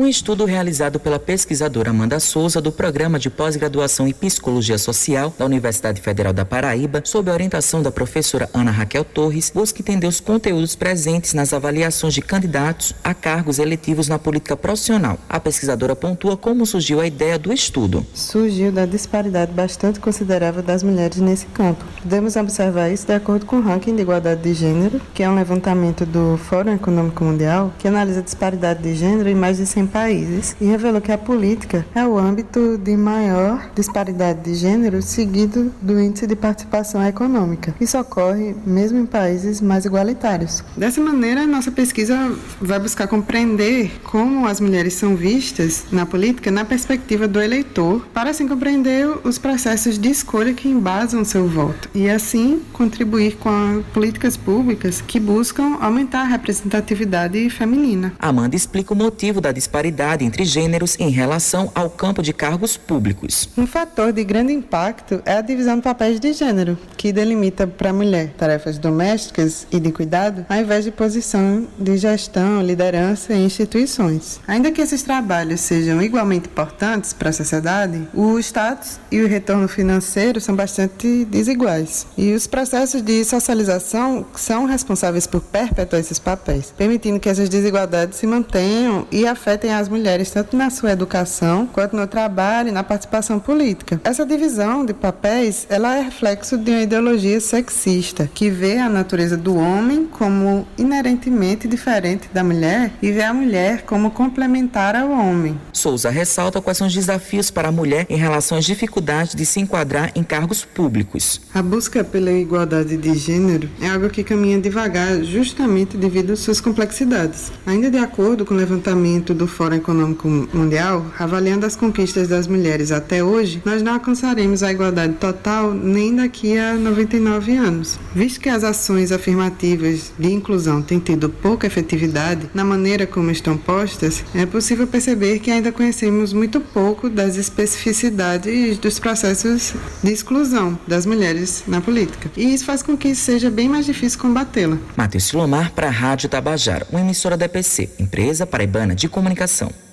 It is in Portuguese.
Um estudo realizado pela pesquisadora Amanda Souza do Programa de Pós-Graduação em Psicologia Social da Universidade Federal da Paraíba, sob a orientação da professora Ana Raquel Torres, busca entender os conteúdos presentes nas avaliações de candidatos a cargos eletivos na política profissional. A pesquisadora pontua como surgiu a ideia do estudo. Surgiu da disparidade bastante considerável das mulheres nesse campo. Podemos observar isso de acordo com o ranking de igualdade de gênero, que é um levantamento do Fórum Econômico Mundial, que analisa a disparidade de gênero em mais de 100 países e revelou que a política é o âmbito de maior disparidade de gênero seguido do índice de participação econômica. Isso ocorre mesmo em países mais igualitários. Dessa maneira, nossa pesquisa vai buscar compreender como as mulheres são vistas na política na perspectiva do eleitor, para assim compreender os processos de escolha que embasam seu voto e assim contribuir com políticas públicas que buscam aumentar a representatividade feminina. Amanda explica o motivo da disparidade entre gêneros em relação ao campo de cargos públicos. Um fator de grande impacto é a divisão de papéis de gênero, que delimita para a mulher tarefas domésticas e de cuidado, ao invés de posição de gestão, liderança em instituições. Ainda que esses trabalhos sejam igualmente importantes para a sociedade, o status e o retorno financeiro são bastante desiguais. E os processos de socialização são responsáveis por perpetuar esses papéis, permitindo que essas desigualdades se mantenham e afetem as mulheres tanto na sua educação quanto no trabalho e na participação política. Essa divisão de papéis, ela é reflexo de uma ideologia sexista que vê a natureza do homem como inerentemente diferente da mulher e vê a mulher como complementar ao homem. Souza ressalta quais são os desafios para a mulher em relação às dificuldades de se enquadrar em cargos públicos. A busca pela igualdade de gênero é algo que caminha devagar justamente devido às suas complexidades. Ainda de acordo com o levantamento do Fórum Econômico Mundial, avaliando as conquistas das mulheres até hoje, nós não alcançaremos a igualdade total nem daqui a 99 anos. Visto que as ações afirmativas de inclusão têm tido pouca efetividade na maneira como estão postas, é possível perceber que ainda conhecemos muito pouco das especificidades dos processos de exclusão das mulheres na política. E isso faz com que seja bem mais difícil combatê-la. Matheus Silomar para a Rádio Tabajara, uma emissora da EPC, empresa paraibana de comunicação.